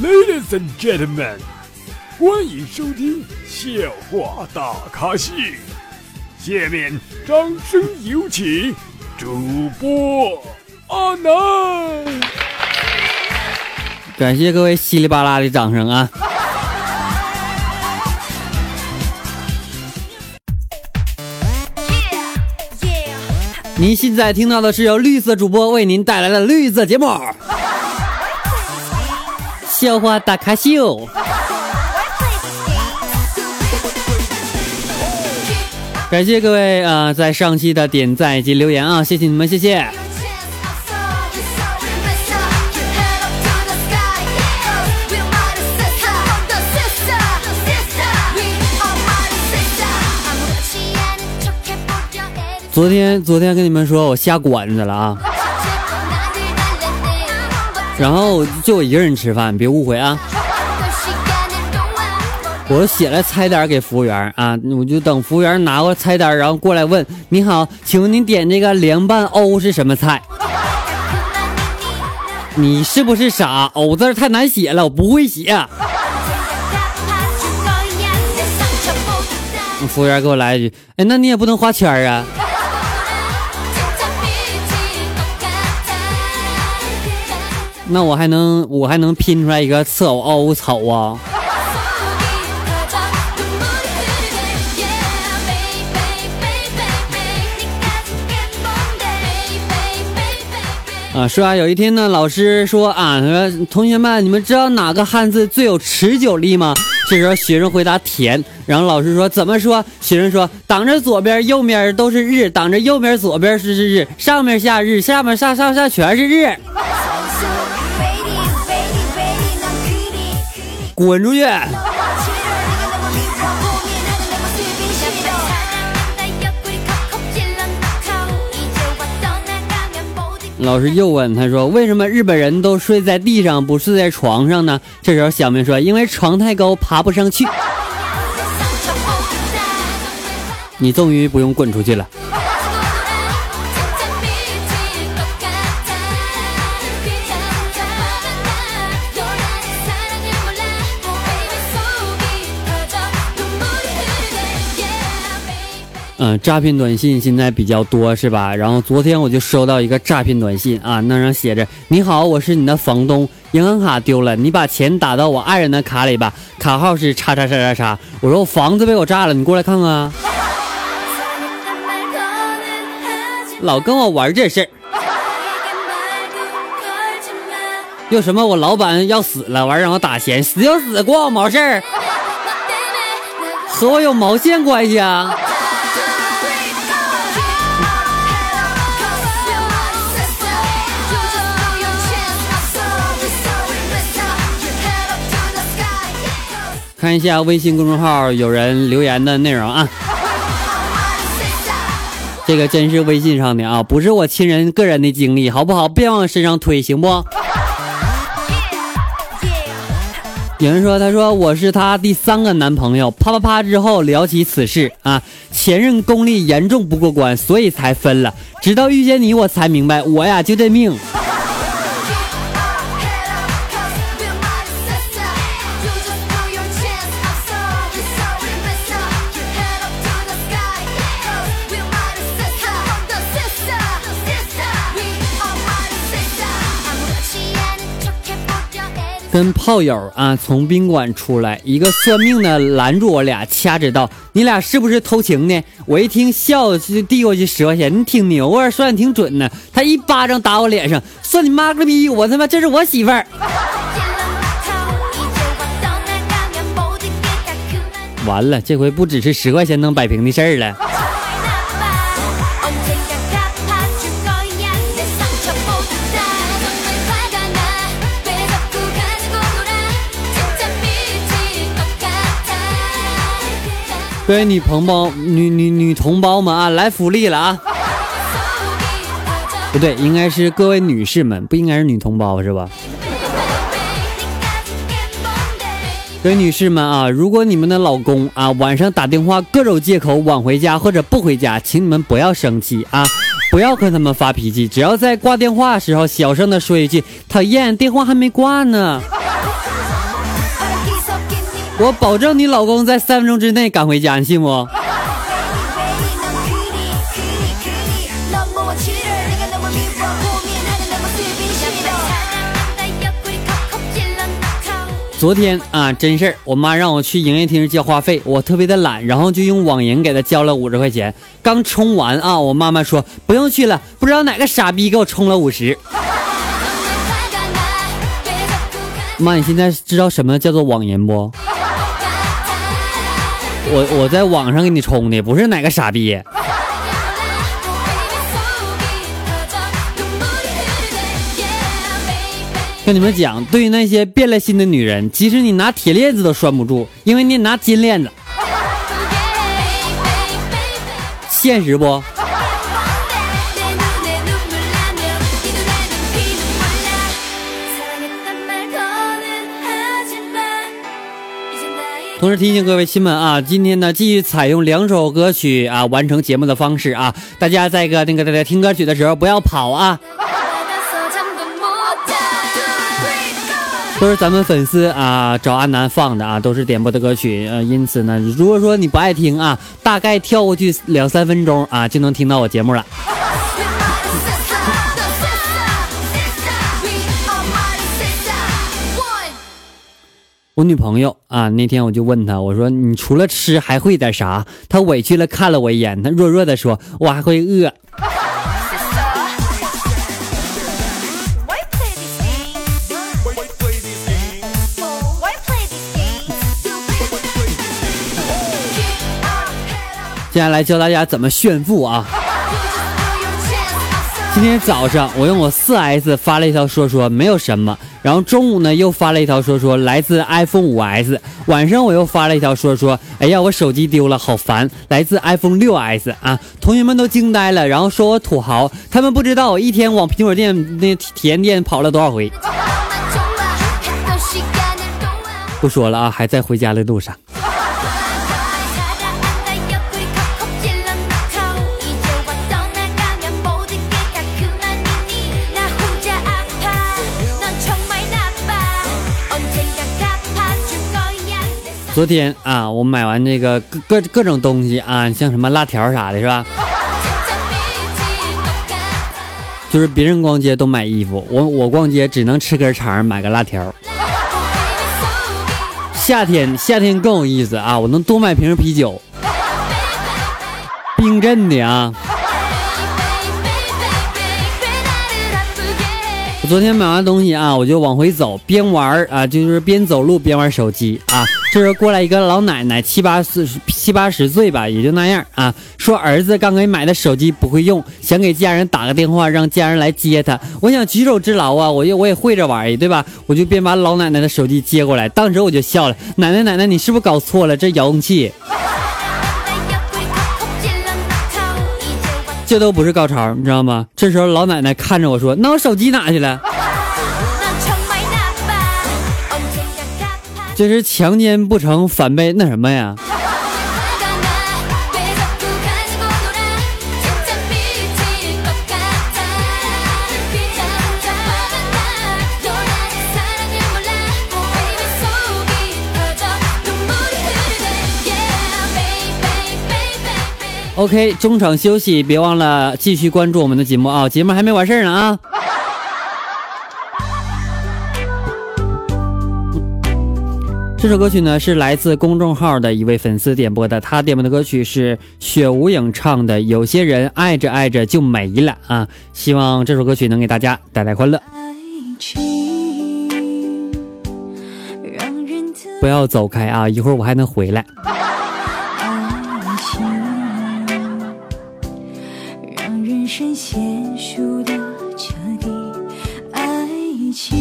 Ladies and gentlemen，欢迎收听笑话大咖秀。下面掌声有请主播阿南。感谢各位稀里巴拉的掌声啊！您现在听到的是由绿色主播为您带来的绿色节目《笑话大咖秀》。感谢各位啊，在上期的点赞以及留言啊，谢谢你们，谢谢。昨天，昨天跟你们说我下馆子了啊，然后就我一个人吃饭，别误会啊。我写了菜单给服务员啊，我就等服务员拿过菜单，然后过来问：“你好，请问您点这个凉拌藕是什么菜？”你是不是傻？藕字太难写了，我不会写。服务员给我来一句：“哎，那你也不能画圈啊。”那我还能我还能拼出来一个刺偶凹草啊！啊，说啊，有一天呢，老师说啊，说同学们，你们知道哪个汉字最有持久力吗？这时候学生回答田，然后老师说怎么说？学生说挡着左边右边都是日，挡着右边左边是日，上面下日，下面上上下全是日。滚出去！老师又问他说：“为什么日本人都睡在地上，不睡在床上呢？”这时候小明说：“因为床太高，爬不上去。” 你终于不用滚出去了。嗯，诈骗短信现在比较多是吧？然后昨天我就收到一个诈骗短信啊，那上写着：“你好，我是你的房东，银行卡丢了，你把钱打到我爱人的卡里吧，卡号是叉叉叉叉叉。”我说：“我房子被我炸了，你过来看看。”老跟我玩这事儿，又什么我老板要死了，完让我打钱，死就死，关我毛事儿，和我有毛线关系啊？看一下微信公众号有人留言的内容啊，这个真是微信上的啊，不是我亲人个人的经历，好不好？别往身上推，行不？有人说，他说我是他第三个男朋友，啪啪啪之后聊起此事啊，前任功力严重不过关，所以才分了。直到遇见你，我才明白，我呀就这命。跟炮友啊，从宾馆出来，一个算命的拦住我俩，掐指道：“你俩是不是偷情呢？”我一听，笑就递过去十块钱，你挺牛啊，算的挺准呢。他一巴掌打我脸上，算你妈个逼！我他妈这是我媳妇儿。完了，这回不只是十块钱能摆平的事儿了。各位女同胞、女女女同胞们啊，来福利了啊！不对，应该是各位女士们，不应该是女同胞是吧？各位女士们啊，如果你们的老公啊晚上打电话各种借口晚回家或者不回家，请你们不要生气啊，不要跟他们发脾气，只要在挂电话时候小声的说一句“讨厌，电话还没挂呢”。我保证你老公在三分钟之内赶回家，你信不？昨天啊，真事儿，我妈让我去营业厅交话费，我特别的懒，然后就用网银给她交了五十块钱。刚充完啊，我妈妈说不用去了，不知道哪个傻逼给我充了五十。妈，你现在知道什么叫做网银不？我我在网上给你充的，不是哪个傻逼。跟你们讲，对于那些变了心的女人，即使你拿铁链子都拴不住，因为你拿金链子。现实不？同时提醒各位亲们啊，今天呢继续采用两首歌曲啊完成节目的方式啊，大家在个那个大家听歌曲的时候不要跑啊。都是咱们粉丝啊找阿南放的啊，都是点播的歌曲，呃，因此呢，如果说你不爱听啊，大概跳过去两三分钟啊，就能听到我节目了。我女朋友啊，那天我就问她，我说你除了吃还会点啥？她委屈了看了我一眼，她弱弱的说，我还会饿。接下来教大家怎么炫富啊！今天早上我用我四 S 发了一条说说没有什么，然后中午呢又发了一条说说来自 iPhone 五 S，晚上我又发了一条说说哎呀我手机丢了好烦，来自 iPhone 六 S 啊！同学们都惊呆了，然后说我土豪，他们不知道我一天往苹果店那体验店跑了多少回。不说了啊，还在回家的路上。昨天啊，我买完这个各各各种东西啊，像什么辣条啥的，是吧？就是别人逛街都买衣服，我我逛街只能吃根肠，买个辣条。夏天夏天更有意思啊，我能多买瓶啤酒，冰镇的啊。昨天买完东西啊，我就往回走，边玩啊，就是边走路边玩手机啊。这时候过来一个老奶奶，七八四七八十岁吧，也就那样啊。说儿子刚给买的手机不会用，想给家人打个电话，让家人来接他。我想举手之劳啊，我也我也会这玩意儿，对吧？我就边把老奶奶的手机接过来，当时我就笑了。奶奶奶奶，你是不是搞错了？这遥控器，这都不是高潮，你知道吗？这时候老奶奶看着我说：“那我手机哪去了？”这是强奸不成反被那什么呀？OK，中场休息，别忘了继续关注我们的节目啊！节目还没完事儿呢啊！这首歌曲呢是来自公众号的一位粉丝点播的，他点播的歌曲是雪无影唱的《有些人爱着爱着就没了》啊，希望这首歌曲能给大家带来欢乐。不要走开啊，一会儿我还能回来。谁先输得彻底爱情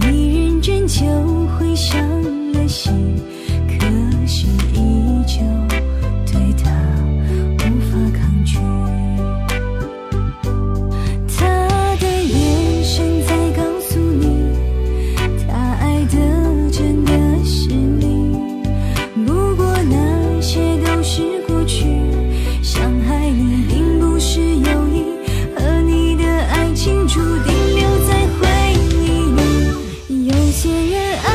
你认真就会伤了心些人。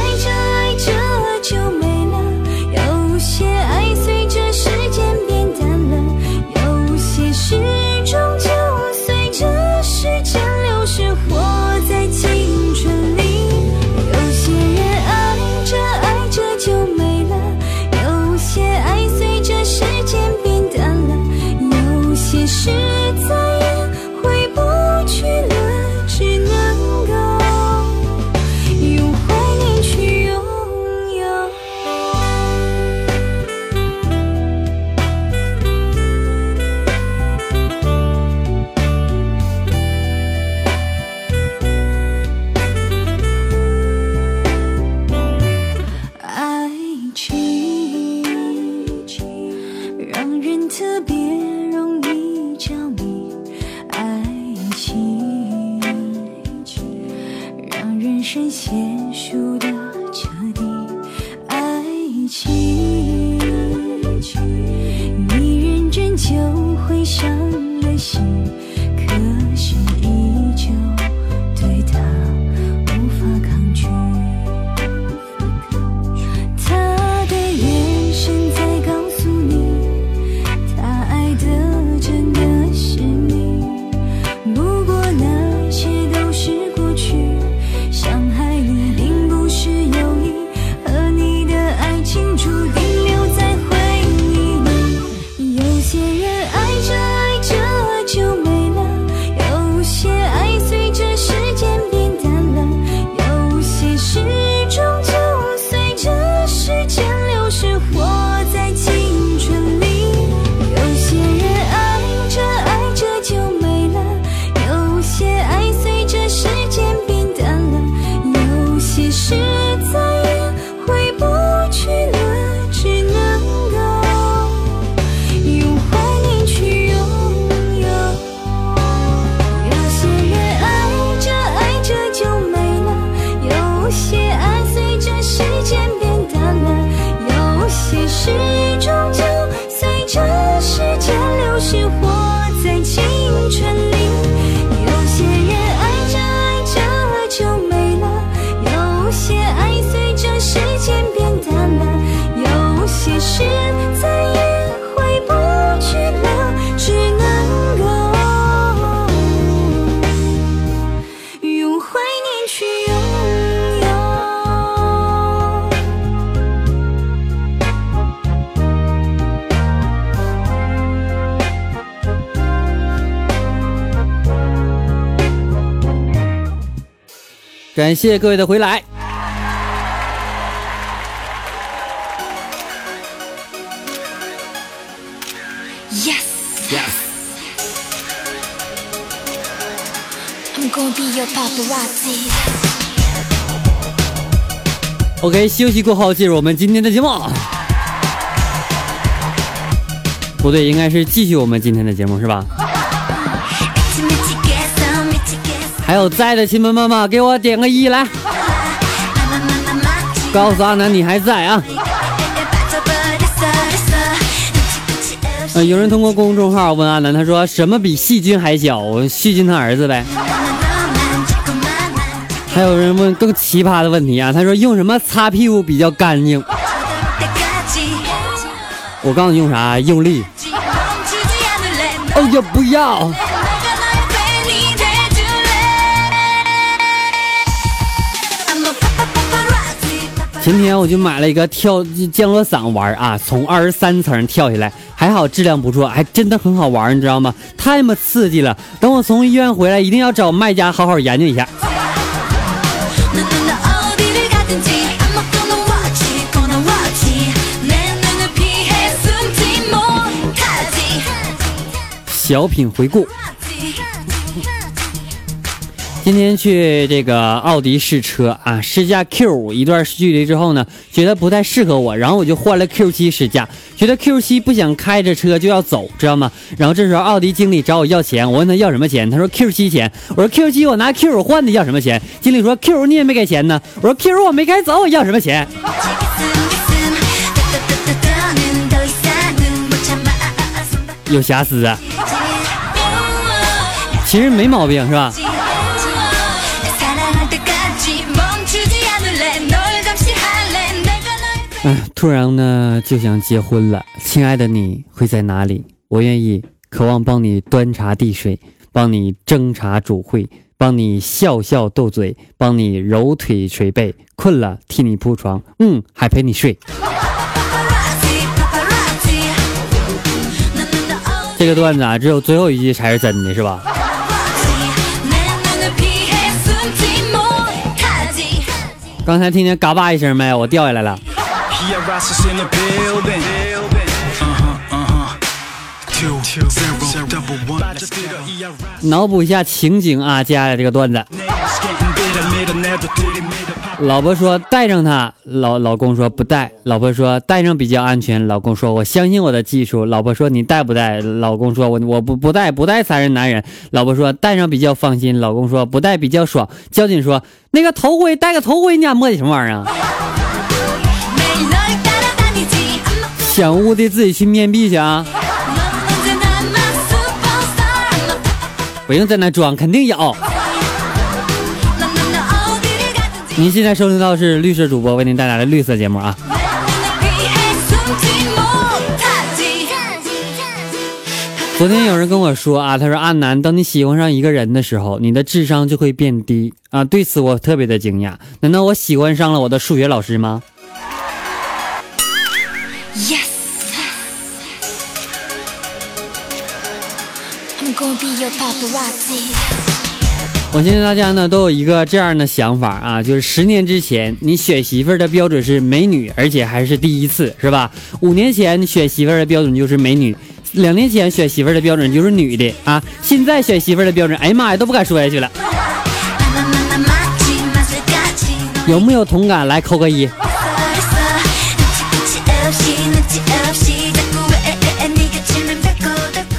感谢各位的回来。Yes. yes. I'm gonna be your paparazzi. OK，休息过后进入我们今天的节目。不对，应该是继续我们今天的节目是吧？还有在的亲们妈妈，给我点个一来，告诉阿南你还在啊！有人通过公众号问阿南，他说什么比细菌还小？细菌他儿子呗。还有人问更奇葩的问题啊，他说用什么擦屁股比较干净？我告诉你用啥？用力。哎呀，不要！前天我就买了一个跳降落伞玩啊，从二十三层跳下来，还好质量不错，还真的很好玩，你知道吗？太么刺激了！等我从医院回来，一定要找卖家好好研究一下。小品回顾。今天去这个奥迪试车啊，试驾 Q 五一段距离之后呢，觉得不太适合我，然后我就换了 Q 七试驾，觉得 Q 七不想开着车就要走，知道吗？然后这时候奥迪经理找我要钱，我问他要什么钱，他说 Q 七钱，我说 Q 七我拿 Q 五换的，要什么钱？经理说 Q 五你也没给钱呢，我说 Q 五我没开走，我要什么钱？有瑕疵啊，其实没毛病是吧？哎，突然呢就想结婚了，亲爱的你会在哪里？我愿意，渴望帮你端茶递水，帮你斟茶煮会，帮你笑笑斗嘴，帮你揉腿捶背，困了替你铺床，嗯，还陪你睡。这个段子啊，只有最后一句才是真的，是吧？刚才听见嘎巴一声没？我掉下来了。脑补一下情景啊，接下来这个段子。老婆说带上它，老老公说不带。老婆说带上比较安全。老公说我相信我的技术。老婆说你带不带？老公说我我不不带不带才是男人。老婆说带上比较放心。老公说不带比较爽。交警说那个头盔戴个头盔，你俩磨叽什么玩意儿啊？想污的自己去面壁去啊！不用在那装，肯定有。您现在收听到是绿色主播为您带来的绿色节目啊。昨天有人跟我说啊，他说阿南，当你喜欢上一个人的时候，你的智商就会变低啊。对此我特别的惊讶，难道我喜欢上了我的数学老师吗？我相信大家呢都有一个这样的想法啊，就是十年之前你选媳妇儿的标准是美女，而且还是第一次，是吧？五年前你选媳妇儿的标准就是美女，两年前选媳妇儿的标准就是女的啊，现在选媳妇儿的标准，哎呀妈呀，都不敢说下去了。有没有同感？来扣个一。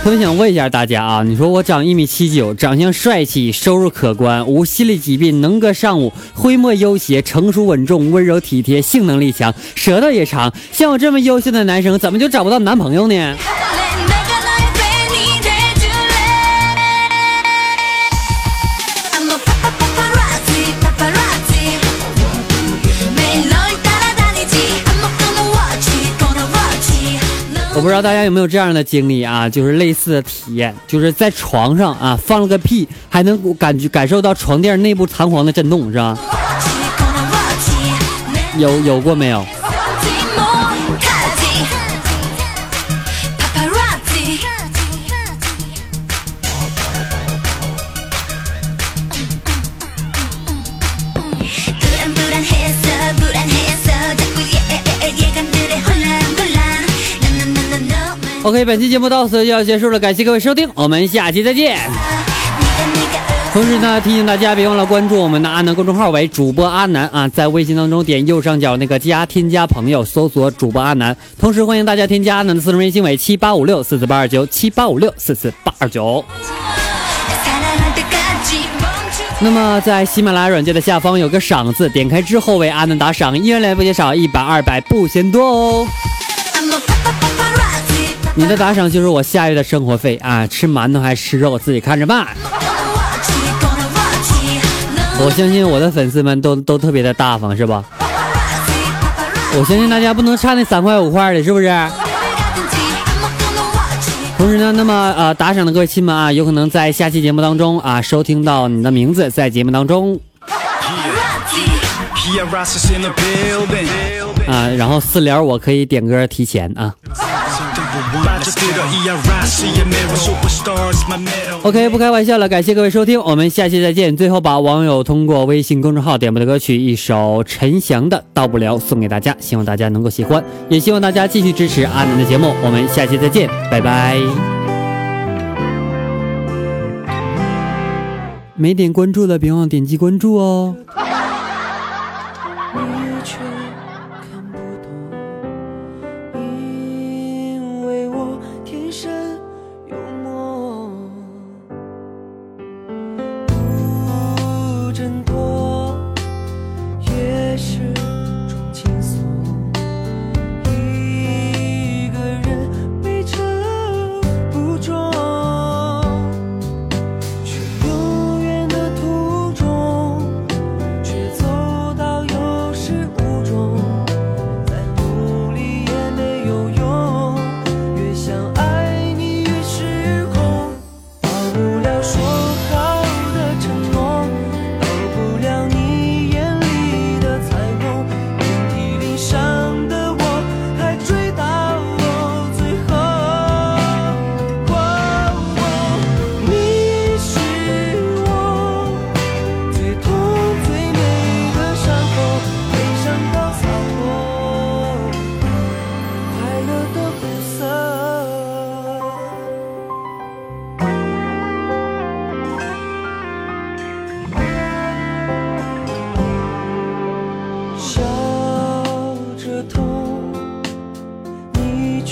我想问一下大家啊，你说我长一米七九，长相帅气，收入可观，无心理疾病，能歌善舞，挥墨优协，成熟稳重，温柔体贴，性能力强，舌头也长。像我这么优秀的男生，怎么就找不到男朋友呢？我不知道大家有没有这样的经历啊，就是类似的体验，就是在床上啊放了个屁，还能感觉感受到床垫内部弹簧的震动，是吧？有有过没有？ok 本期节目到此就要结束了感谢各位收听我们下期再见。同时呢提醒大家别忘了关注我们的阿南公众号为主播阿南啊在微信当中点右上角那个加添加朋友搜索主播阿南同时欢迎大家添加阿南的私人微信为七八五六四四八二九七八五六四四八二九。那么在喜马拉雅软件的下方有个赏字点开之后为阿南打赏一元两元不嫌少一百二百不嫌多哦。你的打赏就是我下月的生活费啊吃馒头还是吃肉自己看着办。我相信我的粉丝们都都特别的大方是吧？我相信大家不能差那三块五块的是不是？同时呢那么呃打赏的各位亲们啊有可能在下期节目当中啊收听到你的名字在节目当中。啊然后私聊我可以点歌提前啊。OK，不开玩笑了，感谢各位收听，我们下期再见。最后把网友通过微信公众号点播的歌曲一首陈翔的《到不了》送给大家，希望大家能够喜欢，也希望大家继续支持阿南的节目。我们下期再见，拜拜。没点关注的别忘点击关注哦。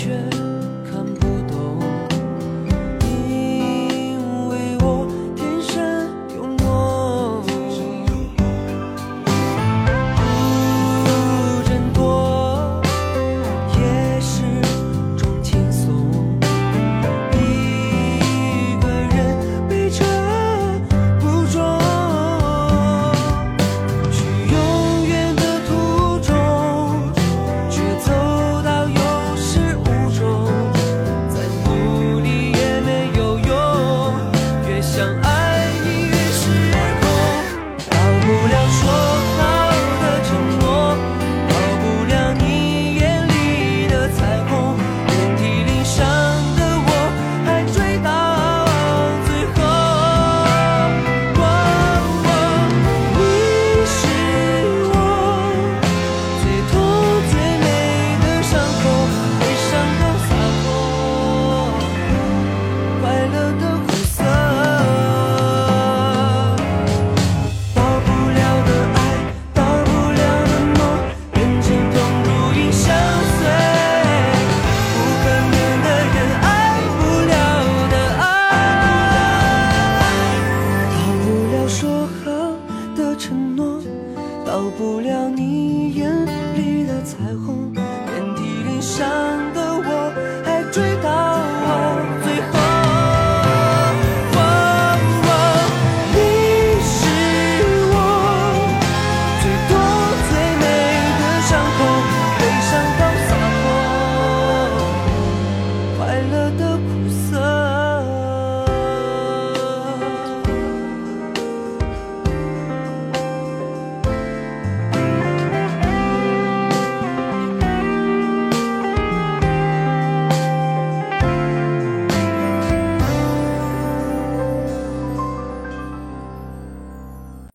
treasure 你眼里的彩虹，遍体鳞伤的我。